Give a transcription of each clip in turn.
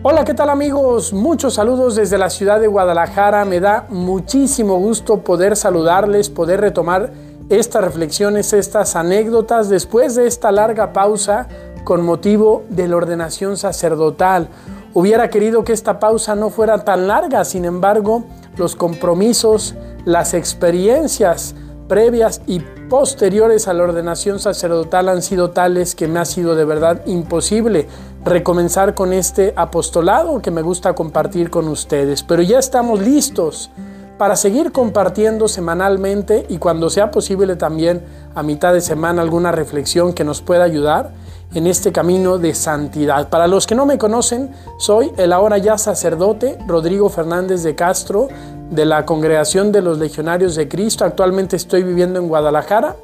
Hola, ¿qué tal amigos? Muchos saludos desde la ciudad de Guadalajara. Me da muchísimo gusto poder saludarles, poder retomar estas reflexiones, estas anécdotas después de esta larga pausa con motivo de la ordenación sacerdotal. Hubiera querido que esta pausa no fuera tan larga, sin embargo, los compromisos, las experiencias previas y posteriores a la ordenación sacerdotal han sido tales que me ha sido de verdad imposible recomenzar con este apostolado que me gusta compartir con ustedes. Pero ya estamos listos para seguir compartiendo semanalmente y cuando sea posible también a mitad de semana alguna reflexión que nos pueda ayudar en este camino de santidad. Para los que no me conocen, soy el ahora ya sacerdote Rodrigo Fernández de Castro de la Congregación de los Legionarios de Cristo. Actualmente estoy viviendo en Guadalajara.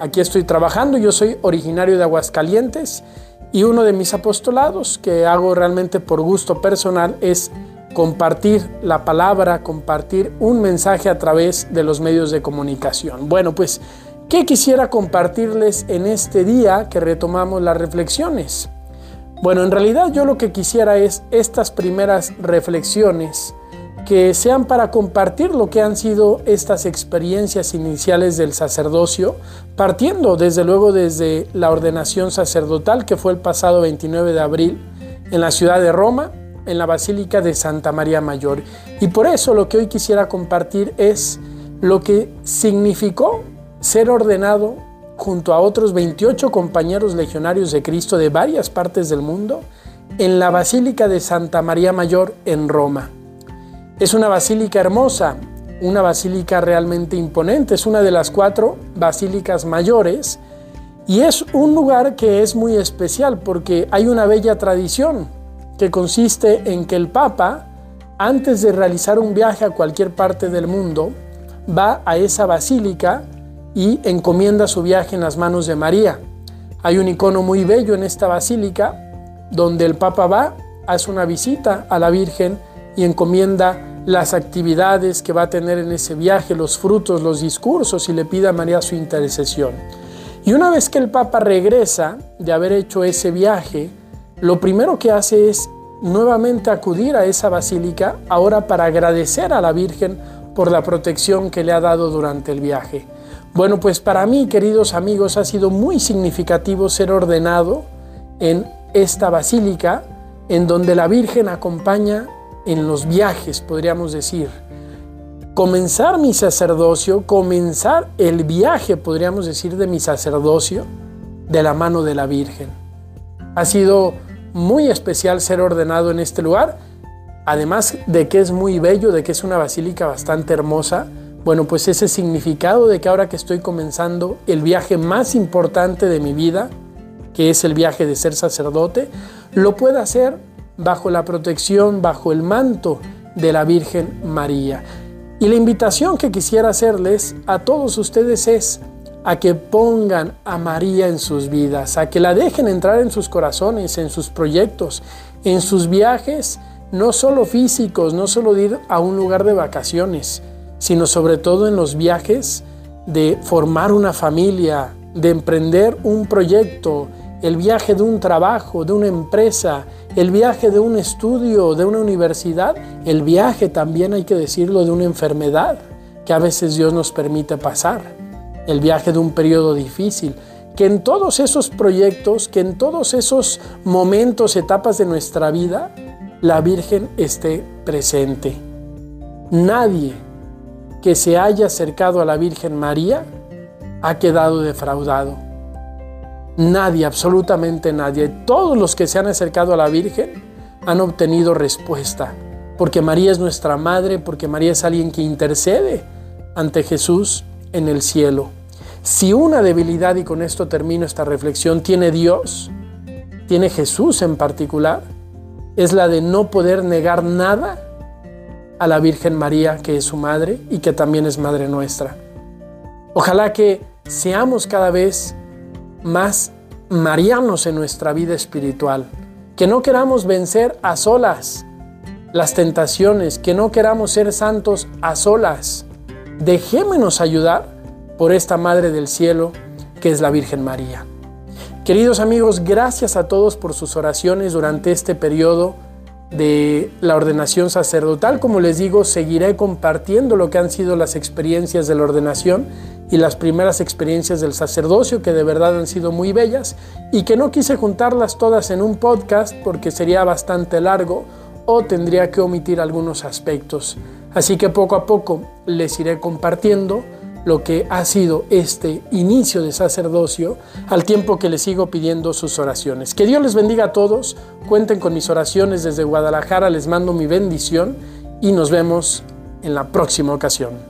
Aquí estoy trabajando. Yo soy originario de Aguascalientes y uno de mis apostolados que hago realmente por gusto personal es compartir la palabra, compartir un mensaje a través de los medios de comunicación. Bueno, pues, ¿qué quisiera compartirles en este día que retomamos las reflexiones? Bueno, en realidad yo lo que quisiera es estas primeras reflexiones que sean para compartir lo que han sido estas experiencias iniciales del sacerdocio, partiendo desde luego desde la ordenación sacerdotal que fue el pasado 29 de abril en la ciudad de Roma, en la Basílica de Santa María Mayor. Y por eso lo que hoy quisiera compartir es lo que significó ser ordenado junto a otros 28 compañeros legionarios de Cristo de varias partes del mundo en la Basílica de Santa María Mayor en Roma. Es una basílica hermosa, una basílica realmente imponente, es una de las cuatro basílicas mayores y es un lugar que es muy especial porque hay una bella tradición que consiste en que el Papa, antes de realizar un viaje a cualquier parte del mundo, va a esa basílica y encomienda su viaje en las manos de María. Hay un icono muy bello en esta basílica donde el Papa va, hace una visita a la Virgen y encomienda las actividades que va a tener en ese viaje, los frutos, los discursos y le pide a María su intercesión. Y una vez que el Papa regresa de haber hecho ese viaje, lo primero que hace es nuevamente acudir a esa basílica ahora para agradecer a la Virgen por la protección que le ha dado durante el viaje. Bueno, pues para mí, queridos amigos, ha sido muy significativo ser ordenado en esta basílica en donde la Virgen acompaña en los viajes, podríamos decir. Comenzar mi sacerdocio, comenzar el viaje, podríamos decir, de mi sacerdocio de la mano de la Virgen. Ha sido muy especial ser ordenado en este lugar, además de que es muy bello, de que es una basílica bastante hermosa. Bueno, pues ese significado de que ahora que estoy comenzando el viaje más importante de mi vida, que es el viaje de ser sacerdote, lo pueda hacer bajo la protección, bajo el manto de la Virgen María. Y la invitación que quisiera hacerles a todos ustedes es a que pongan a María en sus vidas, a que la dejen entrar en sus corazones, en sus proyectos, en sus viajes, no solo físicos, no solo de ir a un lugar de vacaciones, sino sobre todo en los viajes de formar una familia, de emprender un proyecto, el viaje de un trabajo, de una empresa, el viaje de un estudio, de una universidad, el viaje también hay que decirlo de una enfermedad que a veces Dios nos permite pasar, el viaje de un periodo difícil, que en todos esos proyectos, que en todos esos momentos, etapas de nuestra vida, la Virgen esté presente. Nadie que se haya acercado a la Virgen María ha quedado defraudado. Nadie, absolutamente nadie. Todos los que se han acercado a la Virgen han obtenido respuesta, porque María es nuestra madre, porque María es alguien que intercede ante Jesús en el cielo. Si una debilidad, y con esto termino esta reflexión, tiene Dios, tiene Jesús en particular, es la de no poder negar nada a la Virgen María, que es su madre y que también es madre nuestra. Ojalá que seamos cada vez más marianos en nuestra vida espiritual, que no queramos vencer a solas las tentaciones, que no queramos ser santos a solas. Dejémonos ayudar por esta Madre del Cielo que es la Virgen María. Queridos amigos, gracias a todos por sus oraciones durante este periodo de la ordenación sacerdotal. Como les digo, seguiré compartiendo lo que han sido las experiencias de la ordenación y las primeras experiencias del sacerdocio, que de verdad han sido muy bellas y que no quise juntarlas todas en un podcast porque sería bastante largo o tendría que omitir algunos aspectos. Así que poco a poco les iré compartiendo lo que ha sido este inicio de sacerdocio, al tiempo que les sigo pidiendo sus oraciones. Que Dios les bendiga a todos, cuenten con mis oraciones desde Guadalajara, les mando mi bendición y nos vemos en la próxima ocasión.